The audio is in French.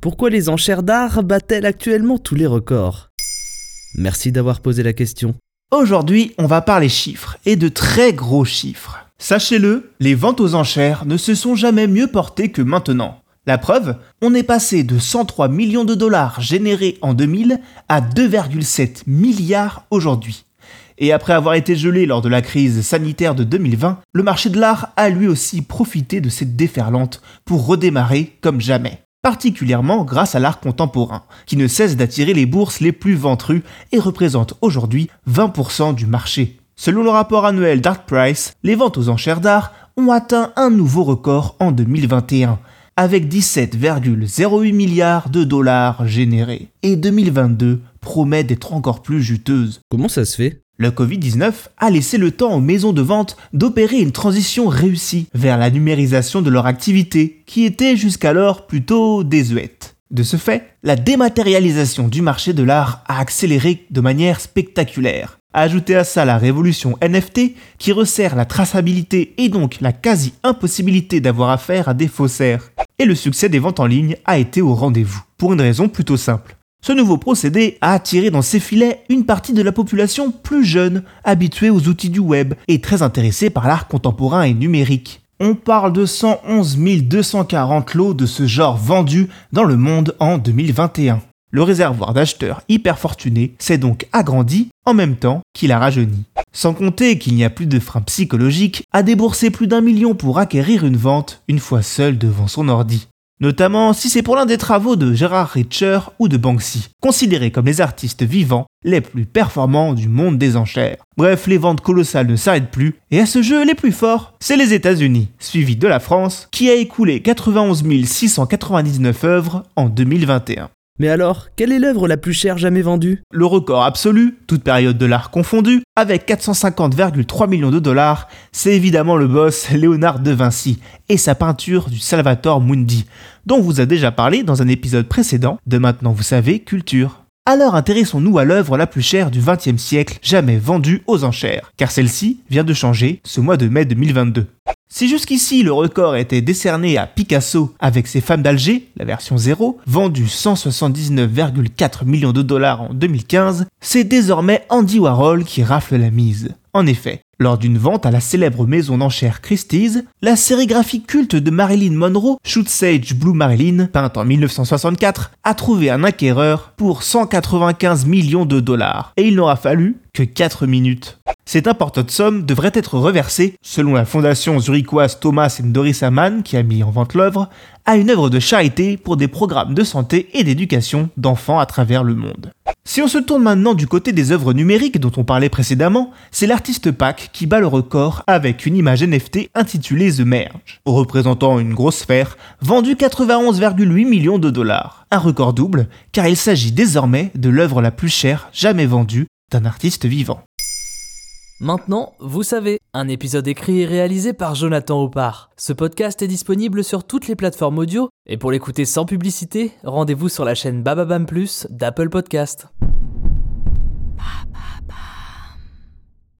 Pourquoi les enchères d'art battent-elles actuellement tous les records? Merci d'avoir posé la question. Aujourd'hui, on va parler chiffres, et de très gros chiffres. Sachez-le, les ventes aux enchères ne se sont jamais mieux portées que maintenant. La preuve, on est passé de 103 millions de dollars générés en 2000 à 2,7 milliards aujourd'hui. Et après avoir été gelé lors de la crise sanitaire de 2020, le marché de l'art a lui aussi profité de cette déferlante pour redémarrer comme jamais particulièrement grâce à l'art contemporain, qui ne cesse d'attirer les bourses les plus ventrues et représente aujourd'hui 20% du marché. Selon le rapport annuel d'Art Price, les ventes aux enchères d'art ont atteint un nouveau record en 2021, avec 17,08 milliards de dollars générés. Et 2022 promet d'être encore plus juteuse. Comment ça se fait? Le Covid-19 a laissé le temps aux maisons de vente d'opérer une transition réussie vers la numérisation de leur activité, qui était jusqu'alors plutôt désuète. De ce fait, la dématérialisation du marché de l'art a accéléré de manière spectaculaire. Ajoutez à ça la révolution NFT qui resserre la traçabilité et donc la quasi-impossibilité d'avoir affaire à des faussaires. Et le succès des ventes en ligne a été au rendez-vous, pour une raison plutôt simple. Ce nouveau procédé a attiré dans ses filets une partie de la population plus jeune, habituée aux outils du web et très intéressée par l'art contemporain et numérique. On parle de 111 240 lots de ce genre vendus dans le monde en 2021. Le réservoir d'acheteurs hyper fortunés s'est donc agrandi en même temps qu'il a rajeuni. Sans compter qu'il n'y a plus de frein psychologique à débourser plus d'un million pour acquérir une vente une fois seul devant son ordi notamment si c'est pour l'un des travaux de Gerard Richer ou de Banksy, considérés comme les artistes vivants les plus performants du monde des enchères. Bref, les ventes colossales ne s'arrêtent plus, et à ce jeu, les plus forts, c'est les États-Unis, suivi de la France, qui a écoulé 91 699 œuvres en 2021. Mais alors, quelle est l'œuvre la plus chère jamais vendue? Le record absolu, toute période de l'art confondue, avec 450,3 millions de dollars, c'est évidemment le boss Léonard de Vinci et sa peinture du Salvator Mundi, dont on vous a déjà parlé dans un épisode précédent de Maintenant vous savez Culture. Alors intéressons-nous à l'œuvre la plus chère du XXe siècle jamais vendue aux enchères, car celle-ci vient de changer ce mois de mai 2022. Si jusqu'ici le record était décerné à Picasso avec ses femmes d'Alger, la version 0, vendue 179,4 millions de dollars en 2015, c'est désormais Andy Warhol qui rafle la mise. En effet, lors d'une vente à la célèbre maison d'enchères Christie's, la sérigraphie culte de Marilyn Monroe, Shoot Sage Blue Marilyn, peinte en 1964, a trouvé un acquéreur pour 195 millions de dollars. Et il n'aura fallu que 4 minutes. Cette importante somme devrait être reversée, selon la fondation zurichoise Thomas et Doris Amann qui a mis en vente l'œuvre, à une œuvre de charité pour des programmes de santé et d'éducation d'enfants à travers le monde. Si on se tourne maintenant du côté des œuvres numériques dont on parlait précédemment, c'est l'artiste Pac qui bat le record avec une image NFT intitulée The Merge, représentant une grosse sphère, vendue 91,8 millions de dollars. Un record double, car il s'agit désormais de l'œuvre la plus chère jamais vendue d'un artiste vivant. Maintenant, vous savez, un épisode écrit et réalisé par Jonathan Oppard. Ce podcast est disponible sur toutes les plateformes audio, et pour l'écouter sans publicité, rendez-vous sur la chaîne Bababam Plus d'Apple Podcast. Papa.